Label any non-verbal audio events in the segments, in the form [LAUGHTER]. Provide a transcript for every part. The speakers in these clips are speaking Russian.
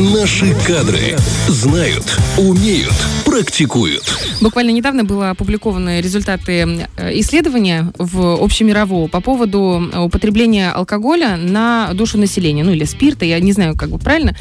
Наши кадры знают, умеют, практикуют. Буквально недавно были опубликованы результаты э, исследования в общемирового по поводу употребления алкоголя на душу населения, ну или спирта, я не знаю, как бы правильно.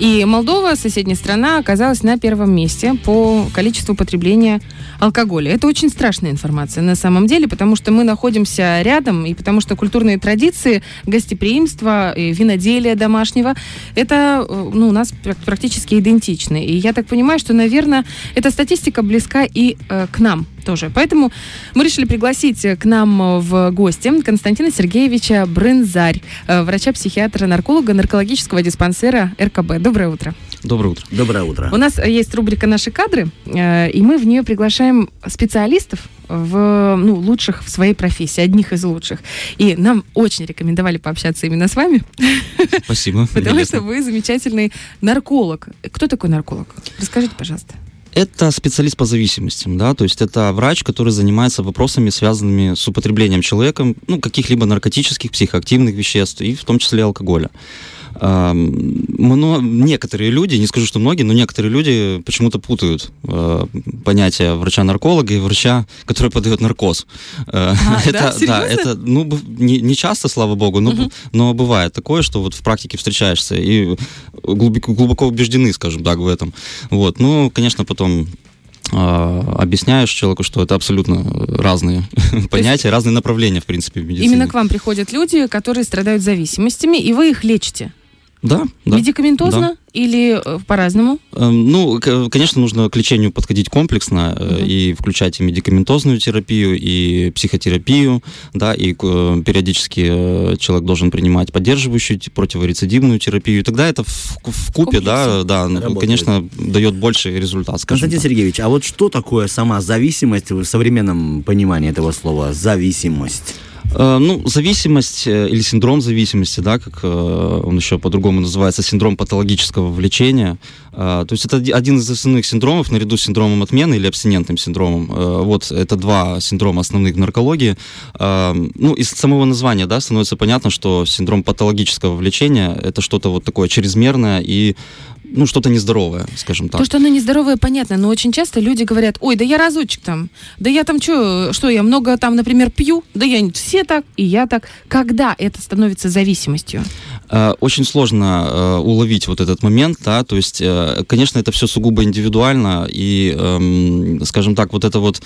И Молдова, соседняя страна, оказалась на первом месте по количеству потребления алкоголя. Это очень страшная информация на самом деле, потому что мы находимся рядом, и потому что культурные традиции, гостеприимство, виноделие домашнего, это э, ну, у нас практически идентичны. И я так понимаю, что, наверное, эта статистика близка и э, к нам тоже. Поэтому мы решили пригласить к нам в гости Константина Сергеевича Брынзарь, э, врача-психиатра, нарколога наркологического диспансера РКБ. Доброе утро. Доброе утро. Доброе утро. У нас есть рубрика «Наши кадры», э, и мы в нее приглашаем специалистов в ну, лучших в своей профессии, одних из лучших. И нам очень рекомендовали пообщаться именно с вами. Спасибо. [LAUGHS] Потому что вы замечательный нарколог. Кто такой нарколог? Расскажите, пожалуйста. Это специалист по зависимостям, да, то есть это врач, который занимается вопросами, связанными с употреблением человеком ну, каких-либо наркотических, психоактивных веществ, и в том числе алкоголя но некоторые люди, не скажу, что многие, но некоторые люди почему-то путают э, понятие врача-нарколога и врача, который подает наркоз. Э, а, [LAUGHS] это, да, да, это ну, не, не часто, слава богу, но, угу. но бывает такое, что вот в практике встречаешься и глубоко, глубоко убеждены, скажем так, в этом. Вот. Ну, конечно, потом а, объясняешь человеку, что это абсолютно разные [LAUGHS] понятия, разные направления, в принципе, в медицине. Именно к вам приходят люди, которые страдают зависимостями, и вы их лечите? Да, да. Медикаментозно да. или э, по-разному? Эм, ну, конечно, нужно к лечению подходить комплексно угу. и включать и медикаментозную терапию, и психотерапию, да, и э, периодически человек должен принимать поддерживающую противорецидивную терапию. И тогда это в, в купе, да, да, ну, конечно, дает больший результат. Константин так. Сергеевич, а вот что такое сама зависимость в современном понимании этого слова «зависимость»? Э, ну, зависимость э, или синдром зависимости, да, как э, он еще по-другому называется, синдром патологического влечения. То есть это один из основных синдромов, наряду с синдромом отмены или абстинентным синдромом. Вот это два синдрома основных в наркологии. Ну, из самого названия, да, становится понятно, что синдром патологического влечения – это что-то вот такое чрезмерное и ну, что-то нездоровое, скажем так. То, что оно нездоровое, понятно, но очень часто люди говорят, ой, да я разочек там, да я там что, что я много там, например, пью, да я все так, и я так. Когда это становится зависимостью? Э, очень сложно э, уловить вот этот момент, да, то есть, э, конечно, это все сугубо индивидуально, и, эм, скажем так, вот это вот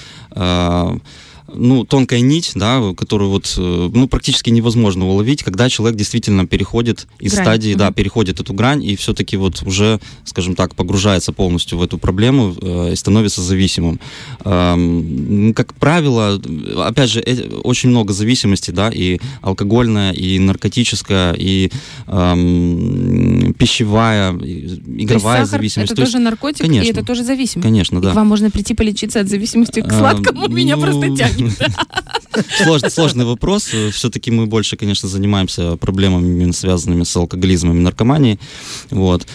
ну, тонкая нить, да, которую вот, э, ну, практически невозможно уловить, когда человек действительно переходит из грань. стадии, mm-hmm. да, переходит эту грань и все-таки вот уже, скажем так, погружается полностью в эту проблему э, и становится зависимым. Э, как правило, опять же, э, очень много зависимостей, да, и алкогольная, и наркотическая, и э, пищевая, и игровая сахар зависимость. Это То тоже есть, наркотик, конечно, и это тоже зависимость. Конечно, да. И к вам можно прийти полечиться от зависимости к сладкому, а, [LAUGHS] меня ну, просто тянет. [LAUGHS] Сложный, сложный вопрос. Все-таки мы больше, конечно, занимаемся проблемами, связанными с алкоголизмом и наркоманией. Вот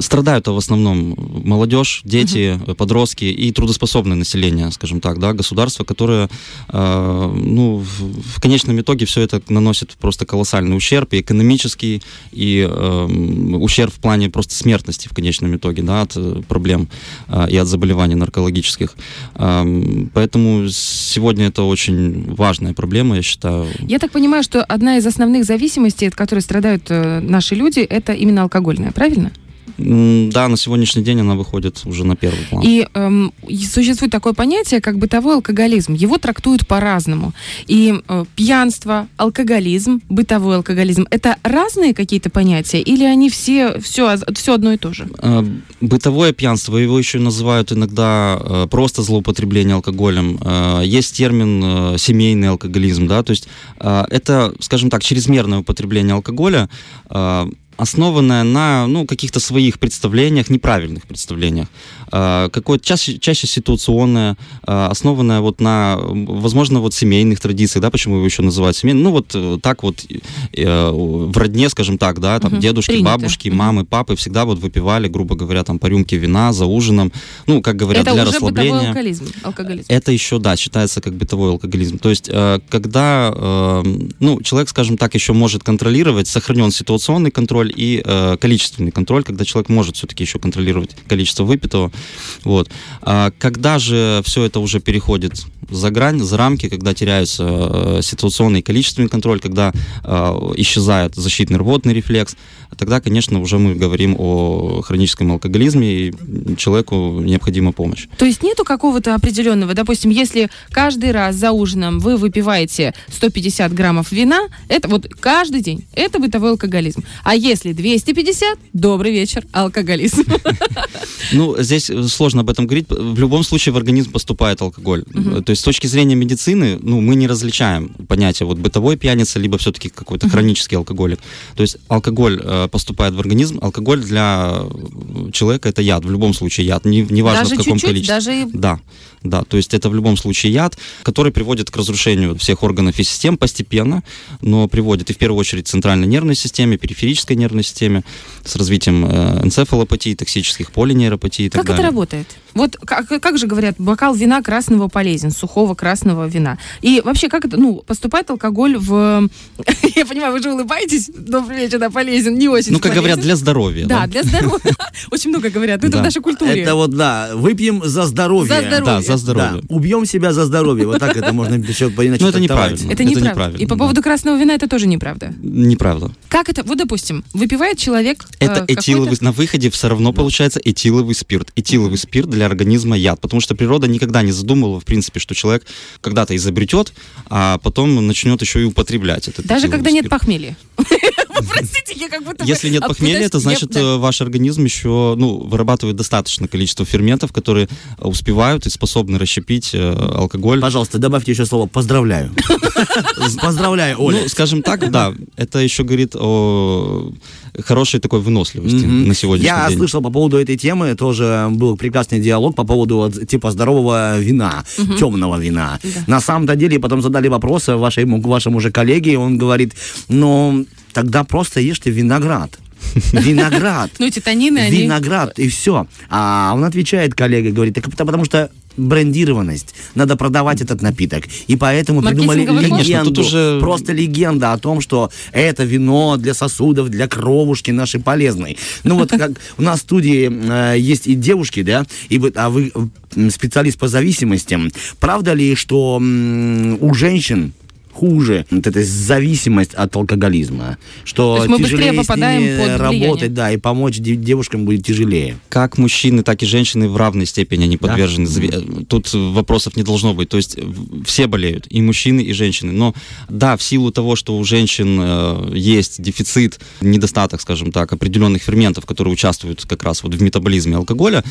страдают в основном молодежь, дети, uh-huh. подростки и трудоспособное население, скажем так, да, государство, которое, э, ну, в, в конечном итоге все это наносит просто колоссальный ущерб и экономический, и э, ущерб в плане просто смертности в конечном итоге, да, от э, проблем э, и от заболеваний наркологических. Э, поэтому сегодня это очень важная проблема, я считаю. Я так понимаю, что одна из основных зависимостей, от которой страдают э, наши люди, это именно алкогольная, правильно? Правильно? Да, на сегодняшний день она выходит уже на первый план. И эм, существует такое понятие, как бытовой алкоголизм. Его трактуют по-разному. И э, пьянство, алкоголизм, бытовой алкоголизм – это разные какие-то понятия или они все, все, все одно и то же? Э, бытовое пьянство, его еще называют иногда э, просто злоупотребление алкоголем. Э, есть термин э, семейный алкоголизм, да, то есть э, это, скажем так, чрезмерное употребление алкоголя, э, основанная на ну, каких-то своих представлениях, неправильных представлениях. Э, какое чаще, чаще ситуационное, э, основанное вот на, возможно, вот семейных традициях, да, почему его еще называют семейным, ну вот э, так вот э, в родне, скажем так, да, там угу, дедушки, принято. бабушки, мамы, папы всегда вот выпивали, грубо говоря, там по рюмке вина за ужином, ну, как говорят, Это для уже расслабления. Бытовой алкоголизм, алкоголизм. Это еще, да, считается как бытовой алкоголизм. То есть, э, когда, э, ну, человек, скажем так, еще может контролировать, сохранен ситуационный контроль, контроль и э, количественный контроль, когда человек может все-таки еще контролировать количество выпитого. Вот. А когда же все это уже переходит за грань, за рамки, когда теряются э, ситуационный и количественный контроль, когда э, исчезает защитный рвотный рефлекс, тогда, конечно, уже мы говорим о хроническом алкоголизме, и человеку необходима помощь. То есть нету какого-то определенного, допустим, если каждый раз за ужином вы выпиваете 150 граммов вина, это вот каждый день, это бытовой алкоголизм. А если 250, добрый вечер, алкоголизм. [LAUGHS] Ну, здесь сложно об этом говорить. В любом случае в организм поступает алкоголь. То есть с точки зрения медицины, ну, мы не различаем понятие вот бытовой пьяница, либо все-таки какой-то хронический алкоголик. То есть алкоголь э, поступает в организм, алкоголь для человека это яд, в любом случае яд, не, неважно Даже в каком чуть-чуть, количестве. даже и- Да, да, то есть это в любом случае яд, который приводит к разрушению всех органов и систем постепенно, но приводит и в первую очередь к центральной нервной системе, периферической нервной системе, с развитием э, энцефалопатии, токсических полинейропатий и так Как это далее. работает? Вот как, как же говорят, бокал вина красного полезен, сухого красного вина. И вообще, как это, ну, поступает алкоголь в... [LAUGHS] Я понимаю, вы же улыбаетесь, добрый вечер, да, полезен, не очень Ну, как говорят, полезен. для здоровья. Да, для здоровья. [LAUGHS] Очень много говорят, это в Да. нашей культуре. Это вот, да, выпьем за здоровье. За здоровье. Да, за Да, здоровье. убьем себя за здоровье. Вот так это можно еще иначе Ну, это неправильно. Это неправильно, И по да. поводу красного вина это тоже неправда. Неправда. Как это? Вот, допустим, выпивает человек... э, Это какой-то- этиловый, на выходе все равно получается этиловый спирт. Этиловый спирт для организма яд, потому что природа никогда не задумывала, в принципе, что человек когда-то изобретет, а потом начнет еще и употреблять этот Даже когда нет похмелья. [LAUGHS] Простите, я как будто... Если нет похмелья, это я- значит, э, ваш организм еще ну, вырабатывает достаточное количество ферментов, которые успевают и способны расщепить э, алкоголь. Пожалуйста, добавьте еще слово «поздравляю». [LAUGHS] Поздравляю, Оля. Ну, скажем так, да, это еще говорит о хорошей такой выносливости на сегодняшний Я день. слышал по поводу этой темы, тоже был прекрасный диалог по поводу типа здорового вина, темного вина. На самом-то деле потом задали вопросы вашему, вашему же коллеге, и он говорит, ну, тогда просто ешьте виноград. [LAUGHS] Виноград. Ну, эти танины, они... Виноград, и все. А он отвечает, коллега, говорит, так потому что брендированность. Надо продавать этот напиток. И поэтому придумали ход? Конечно, легенду. тут уже- Просто легенда о том, что это вино для сосудов, для кровушки нашей полезной. Ну вот как у нас в студии э, есть и девушки, да, и вы, а вы специалист по зависимостям. Правда ли, что м, у женщин хуже вот эта зависимость от алкоголизма, что То есть мы быстрее попадаем ними под влияние. работать, да, и помочь де- девушкам будет тяжелее. как мужчины, так и женщины в равной степени они Да? подвержены. зави- Тут вопросов не должно быть. То есть все болеют, и мужчины, и женщины. Но да, в силу того, что у женщин э, есть дефицит, недостаток, скажем так, определенных ферментов, которые участвуют как раз вот в метаболизме алкоголя,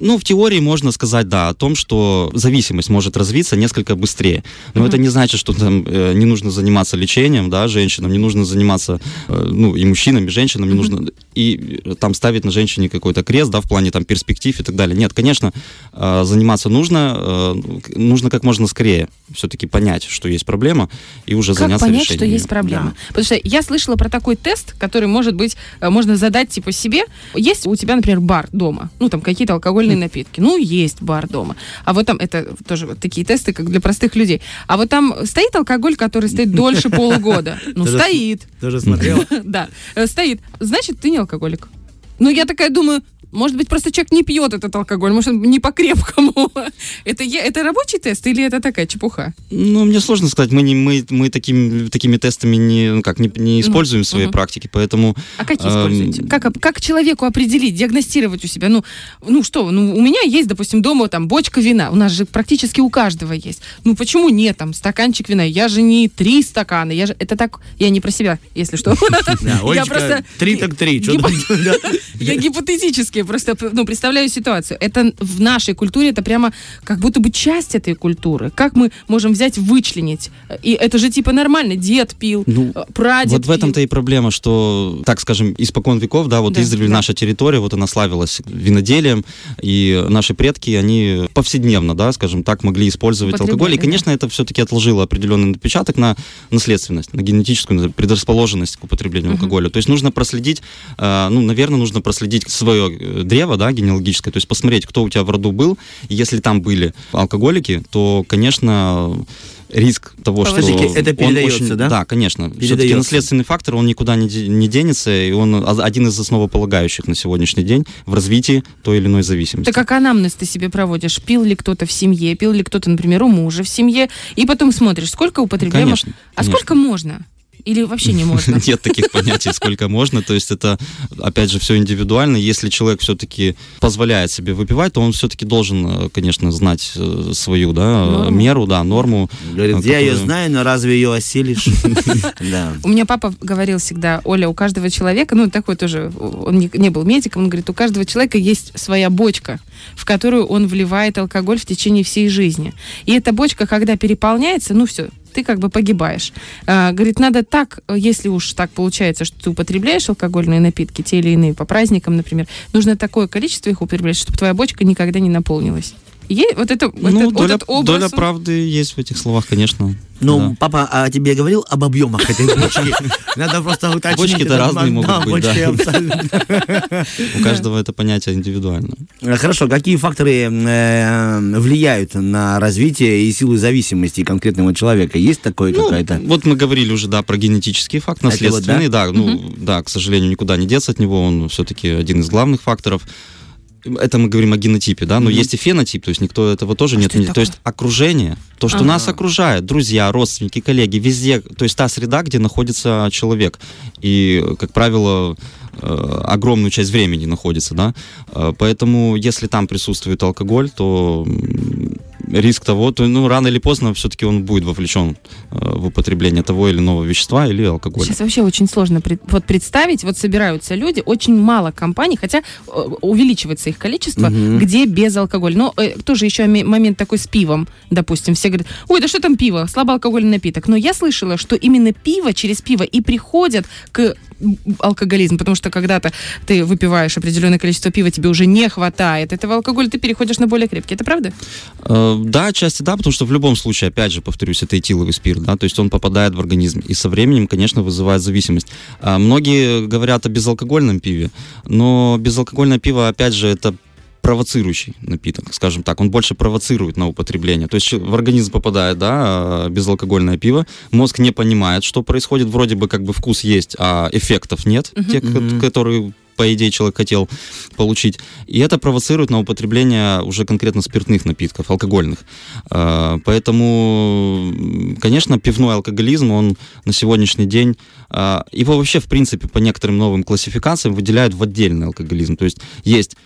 ну, в теории можно сказать, да, о том, что зависимость может развиться несколько быстрее. Но это не значит, что там э, не нужно заниматься лечением, да, женщинам, не нужно заниматься, э, ну, и мужчинам, и женщинам, не нужно, и э, там ставить на женщине какой-то крест, да, в плане там перспектив и так далее. Нет, конечно, э, заниматься нужно, э, к- нужно как можно скорее все-таки понять, что есть проблема, и уже Как заняться понять, решением. что есть проблема? Потому что я слышала про такой тест, который, может быть, э, можно задать типа себе. Есть у тебя, например, бар дома, ну там какие-то алкогольные напитки. Ну, есть бар дома. А вот там, это тоже вот такие тесты, как для простых людей. А вот там стоит алкоголь, который стоит дольше [LAUGHS] полугода. Ну, стоит. Тоже смотрела? [LAUGHS] Да, э, стоит. Значит, ты не алкоголик. Ну, я такая думаю, может быть, просто человек не пьет этот алкоголь, может, он не по-крепкому. [LAUGHS] Это, это рабочий тест или это такая чепуха? Ну, мне сложно сказать, мы, не, мы, мы таким, такими тестами не, ну, как, не, не используем в своей мгм. практике, поэтому... А какие Эм, используете? Как, оп- как человеку определить, диагностировать у себя? Ну, ну что, ну у меня есть, допустим, дома там бочка вина. У нас же практически у каждого есть. Ну почему нет там стаканчик вина? Я же не три стакана. Я же это так. Я не про себя, если что. [LAUGHS] Я просто три так три. [LAUGHS] да. я гипотетически просто ну, представляю ситуацию. Это в нашей культуре, это прямо как будто бы часть этой культуры. Как мы можем взять, вычленить? И это же типа нормально. Дед пил, Ну, э, прадед Вот в этом-то и проблема, что, так скажем, испокон веков, да, вот Да, издревле да. наша территория, вот она славилась виноделием, и наши предки, они повседневно, да, скажем так, могли использовать алкоголь, и, да. конечно, это все-таки отложило определенный отпечаток на наследственность, на генетическую предрасположенность к употреблению Мгм. алкоголя. То есть нужно проследить, э, ну, наверное, нужно проследить свое э, древо, да, генеалогическое, то есть посмотреть, кто у тебя в роду был, и если там были алкоголики, то, конечно, риск того, что это он передается, очень- да? Да, конечно. Все-таки наследственный фактор, он никуда не, де- не денется, и он о- один из основополагающих на сегодняшний день в развитии той или иной зависимости. Ты как анамнез ты себе проводишь? Пил ли кто-то в семье, пил ли кто-то, например, у мужа в семье, и потом смотришь, сколько употребляемо... Конечно, А конечно. сколько можно? Или вообще не можно? [LAUGHS] Нет таких понятий, сколько можно. То есть это, опять же, все индивидуально. Если человек все-таки позволяет себе выпивать, то он все-таки должен, э, конечно, знать э, свою да, Норму. меру, да, норму. Говорит, э, я ее которую- знаю, но разве ее осилишь? [LAUGHS] У меня папа говорил всегда, Оля, у каждого человека, ну, такой тоже, он не был медиком, он говорит, у каждого человека есть своя бочка, в которую он вливает алкоголь в течение всей жизни. И эта бочка, когда переполняется, ну, все, ты как бы погибаешь. А, говорит, надо так, если уж так получается, что ты употребляешь алкогольные напитки, те или иные, по праздникам, например, нужно такое количество их употреблять, чтобы твоя бочка никогда не наполнилась. И вот это, вот Ну, этот- вот доля, этот образ, доля правды есть в этих словах, конечно. Ну, Да. папа, а тебе говорил об объемах этой бочки? Надо просто уточнить. Бочки-то разные могут быть, да. У каждого это понятие индивидуально. Э, Хорошо, какие факторы э, влияют на развитие и силу зависимости конкретного человека? Есть такое Ну, какая-то? вот мы говорили уже, да, про генетический факт, наследственный, да, ну, да, к сожалению, никуда не деться от него, он все-таки один из главных факторов. Это мы говорим о генотипе, да, но Мгм. есть и фенотип, то есть никто этого тоже А нет. это То есть окружение, то, что Ага. нас окружает, друзья, родственники, коллеги, везде, то есть та среда, где находится человек. И, как правило, э, огромную часть времени находится, да. Э, Поэтому, если там присутствует алкоголь, то риск того, то ну, рано или поздно все-таки он будет вовлечен э, в употребление того или иного вещества или алкоголя. Сейчас вообще очень сложно пред- вот представить, вот собираются люди, очень мало компаний, хотя э, увеличивается их количество, Мгм. где без алкоголя. Но э, тоже еще ме- момент такой с пивом, допустим, все говорят, ой, да что там пиво, слабоалкогольный напиток. Но я слышала, что именно пиво, через пиво и приходят к м, алкоголизму, потому что когда-то ты выпиваешь определенное количество пива, тебе уже не хватает этого алкоголя, ты переходишь на более крепкий. Это правда? Э, Да, отчасти да, потому что в любом случае, опять же, повторюсь, это этиловый спирт, да, то есть он попадает в организм и со временем, конечно, вызывает зависимость. А Многие говорят о безалкогольном пиве, но безалкогольное пиво, опять же, это провоцирующий напиток, скажем так, он больше провоцирует на употребление. То есть в организм попадает, да, э, безалкогольное пиво, мозг не понимает, что происходит, вроде бы как бы вкус есть, а эффектов нет, Мгм. тех, Мгм. которые по идее человек хотел получить. И это провоцирует на употребление уже конкретно спиртных напитков, алкогольных. Э, Поэтому, конечно, пивной алкоголизм, он на сегодняшний день, э, его вообще, в принципе, по некоторым новым классификациям выделяют в отдельный алкоголизм. То есть есть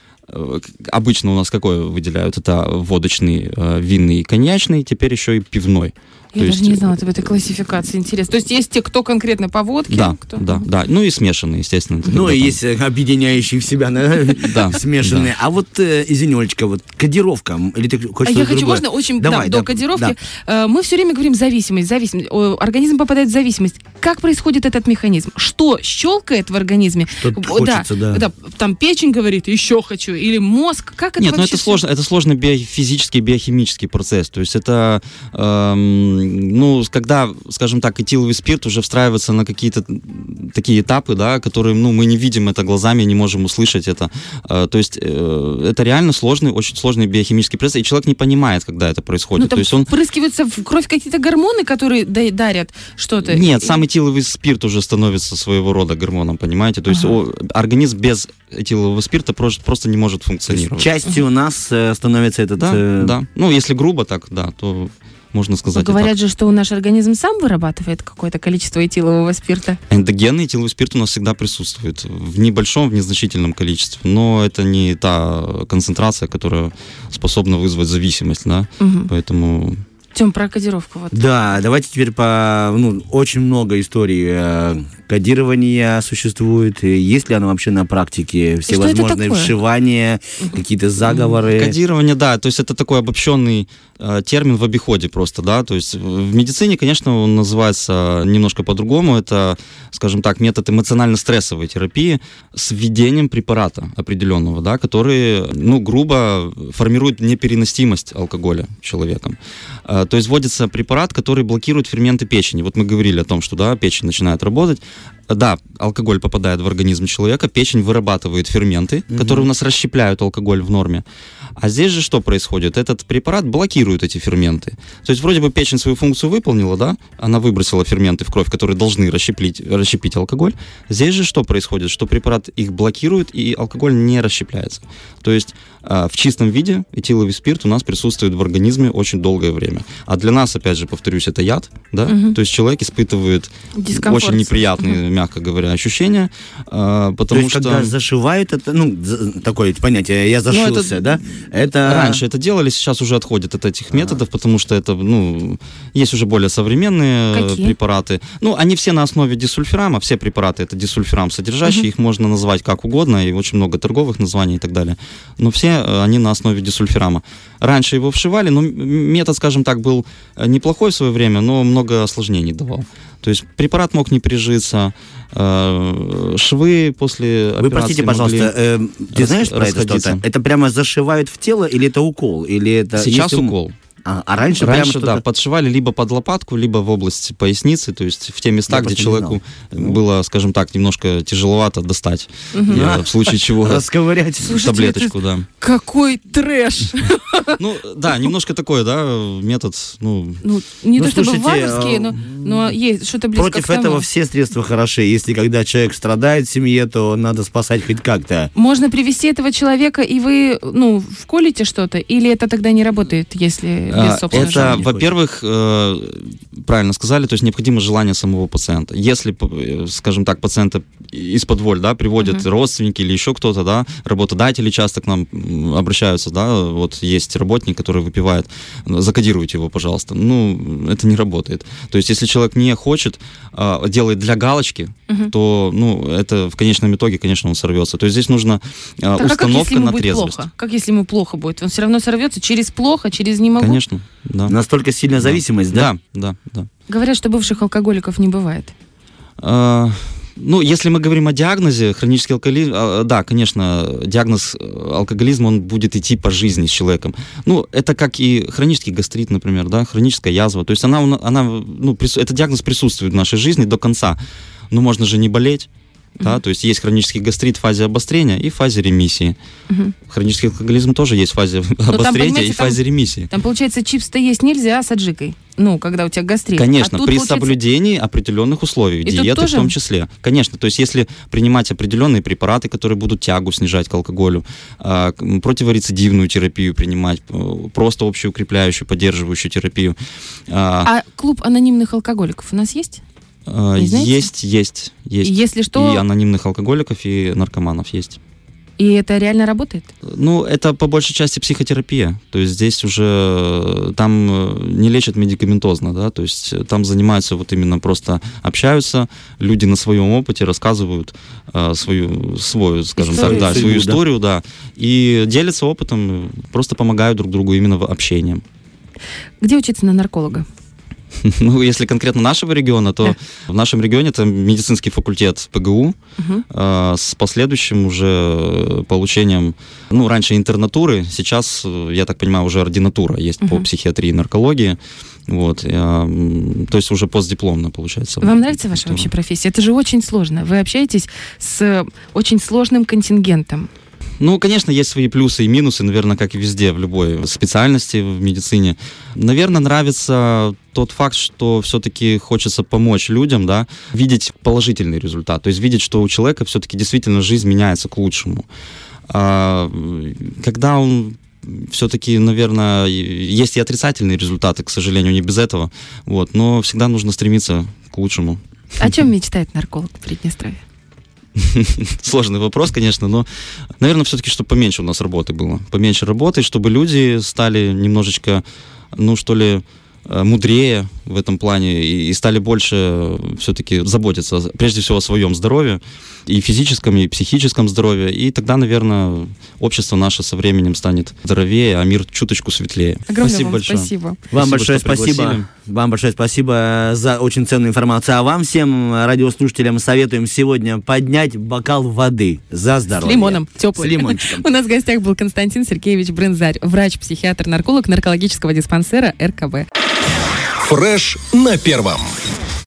обычно у нас какой выделяют? Это водочный, э, винный и коньячный, теперь еще и пивной. Я То даже есть, не знала об этой классификации. Интересно. То есть есть те, кто конкретно по водке? Да, кто... да, да. Ну и смешанные, естественно. Ну, и там- есть э, объединяющие в себя [LAUGHS] [LAUGHS] да, смешанные. А вот, э, извини, Олечка, вот кодировка, или ты хочешь А я хочу, можно очень да, до кодировки? Э, Мы все время говорим зависимость, зависимость. Организм попадает в зависимость. Как происходит этот механизм? Что щелкает в организме? Что хочется, да. Там печень говорит, еще хочу. Или мозг. Как это Нет, ну вообще это сложно, это сложный биофизический, биохимический процесс. То есть это, эм, ну, когда, скажем так, этиловый спирт уже встраивается на какие-то такие этапы, да, которые, ну, мы не видим это глазами, не можем услышать это. Э, то есть э, это реально сложный, очень сложный биохимический процесс, и человек не понимает, когда это происходит. Ну, там то есть он впрыскиваются в кровь какие-то гормоны, которые да- дарят что-то? Нет, И- сам этиловый спирт уже становится своего рода гормоном, понимаете? То есть Ага. организм без этилового спирта просто, просто не может функционировать. частью нас э, становится этот... Да, э, да. Ну, если грубо так, да, то можно сказать и говорят же, что наш организм сам вырабатывает какое-то количество этилового спирта. Эндогенный этиловый спирт у нас всегда присутствует. В небольшом, в незначительном количестве. Но это не та концентрация, которая способна вызвать зависимость, да? Поэтому... Тем про кодировку. Вот. Да, давайте теперь по... Ну, очень много историй э, кодирования существует. И есть ли оно вообще на практике? Всевозможные такое? вшивания, какие-то заговоры. Кодирование, да, то есть это такой обобщенный э, термин в обиходе просто, да, то есть в в медицине, конечно, он называется немножко по-другому, это, скажем так, метод эмоционально-стрессовой терапии с введением препарата определенного, да, который, ну, грубо формирует непереносимость алкоголя человеком. Э, То есть вводится препарат, который блокирует ферменты печени. Вот мы говорили о том, что, да, печень начинает работать, да, алкоголь попадает в организм человека, печень вырабатывает ферменты, которые у нас расщепляют алкоголь в норме. А здесь же что происходит? Этот препарат блокирует эти ферменты. То есть вроде бы печень свою функцию выполнила, да, она выбросила ферменты в кровь, которые должны расщеплить, расщепить алкоголь. Здесь же что происходит? Что препарат их блокирует, и алкоголь не расщепляется. То есть э, в чистом виде этиловый спирт у нас присутствует в организме очень долгое время. А для нас, опять же, повторюсь, это яд, да, Мгм. то есть человек испытывает Дискомфорт. очень неприятные, мягко говоря, ощущения, э, То потому есть, что... когда зашивают, это, ну, такое понятие, я зашился, это- да? Это... Раньше это делали, сейчас уже отходят от этих методов, потому что это, ну, есть уже более современные э, Какие? препараты. Ну, они все на основе дисульфирама, все препараты это дисульфирам содержащие, Мгм. их можно назвать как угодно, и очень много торговых названий и так далее. Но все э, они на основе дисульфирама. Раньше его вшивали, но метод, скажем так, был э, неплохой в свое время, но много осложнений давал. То есть препарат мог не прижиться, швы после Вы операции простите, пожалуйста, э, ты знаешь про это что-то? Это прямо зашивают в тело или это укол? Или это... Сейчас если укол. А, а раньше, Раньше, прямо да, что-то... подшивали либо под лопатку, либо в область поясницы, то есть в те места, Я где человеку. Ну. было, скажем так, немножко тяжеловато достать. Я в случае чего [LAUGHS] Расковырять. Таблеточку, да. Какой трэш! [LAUGHS] Ну, да, немножко такой, да, метод, ну, Ну, не Ну, то чтобы слушайте, варварские, а, но, но есть что-то близко Против этого все средства хороши. Если когда человек страдает в семье, то надо спасать хоть как-то. Можно привести этого человека, и вы, ну, вколите что-то, или это тогда не работает, если без А, собственного Это, во-первых, э, правильно сказали, то есть необходимо желание самого пациента. Если, э, скажем так, пациента из-под воль, да, приводят Мгм. родственники или еще кто-то, да, работодатели часто к нам обращаются, да, вот есть работник, который выпивает, закодируйте его, пожалуйста. Ну, это не работает. То есть, если человек не хочет, а, делает для галочки, Мгм. то, ну, это в конечном итоге, конечно, он сорвется. То есть здесь нужна а, Так, а как установка если ему на будет трезвость. плохо? Как если ему плохо будет? Он все равно сорвется через плохо, через не могу? Конечно, да. Настолько сильная зависимость, да? Да, да, да. Говорят, что бывших алкоголиков не бывает. А, Ну, если мы говорим о диагнозе, хронический алкоголизм, а, да, конечно, диагноз э, алкоголизма, он будет идти по жизни с человеком. Ну, это как и хронический гастрит, например, да, хроническая язва. То есть она, она ну, этот диагноз присутствует в нашей жизни до конца. Но можно же не болеть. Да, то есть есть хронический гастрит в фазе обострения и в фазе ремиссии. Мгм. Хронический алкоголизм тоже есть в фазе обострения понимаете, и в там- фазе ремиссии. Там, получается, чипс-то есть нельзя с аджикой. Ну, когда у тебя гастрит. Конечно, А тут, при получается, соблюдении определенных условий, И диеты тоже? в том числе. Конечно, то есть если принимать определенные препараты, которые будут тягу снижать к алкоголю, а, противорецидивную терапию принимать, просто общую укрепляющую, поддерживающую терапию. а, А клуб анонимных алкоголиков у нас есть? Не знаете? есть, есть, есть. И если что, И анонимных алкоголиков, и наркоманов есть. и это реально работает? Ну, это по большей части психотерапия. То есть здесь уже э, там э, не лечат медикаментозно, да, то есть э, там занимаются вот именно просто общаются, люди на своем опыте рассказывают э, свою, свою, скажем Историю. так, да, свою историю, да, и делятся опытом, э, просто помогают друг другу именно в общении. Где учиться на нарколога? [LAUGHS] Ну, если конкретно нашего региона, то Да. в нашем регионе это медицинский факультет ПГУ, Мгм. э, с последующим уже получением, ну, раньше интернатуры, сейчас, э, я так понимаю, уже ординатура есть по Мгм. психиатрии и наркологии. Вот, я, м, то есть уже постдипломно получается. Вам нравится ваша вообще профессия? Это же очень сложно. Вы общаетесь с очень сложным контингентом. Ну, конечно, есть свои плюсы и минусы, наверное, как и везде, в любой специальности в медицине. Наверное, нравится тот факт, что все-таки хочется помочь людям, да, видеть положительный результат, то есть видеть, что у человека все-таки действительно жизнь меняется к лучшему. А, когда он все-таки, наверное, есть и отрицательные результаты, к сожалению, не без этого, вот, но всегда нужно стремиться к лучшему. О чем мечтает нарколог в Приднестровье? [LAUGHS] Сложный вопрос, конечно, но, наверное, все-таки, чтобы поменьше у нас работы было. Поменьше работы, чтобы люди стали немножечко, ну, что ли, мудрее в этом плане и, и стали больше все-таки заботиться, прежде всего, о своем здоровье, и физическом, и психическом здоровье. И тогда, наверное, общество наше со временем станет здоровее, а мир чуточку светлее. Огромное спасибо вам большое. спасибо. Вам Спасибо, большое пригласили. спасибо. Вам большое спасибо за очень ценную информацию. А вам всем, радиослушателям, советуем сегодня поднять бокал воды за С здоровье. лимоном, теплый. С лимончиком. [LAUGHS] У нас в гостях был Константин Сергеевич Брынзарь, врач-психиатр-нарколог наркологического диспансера РКБ. Фреш на первом.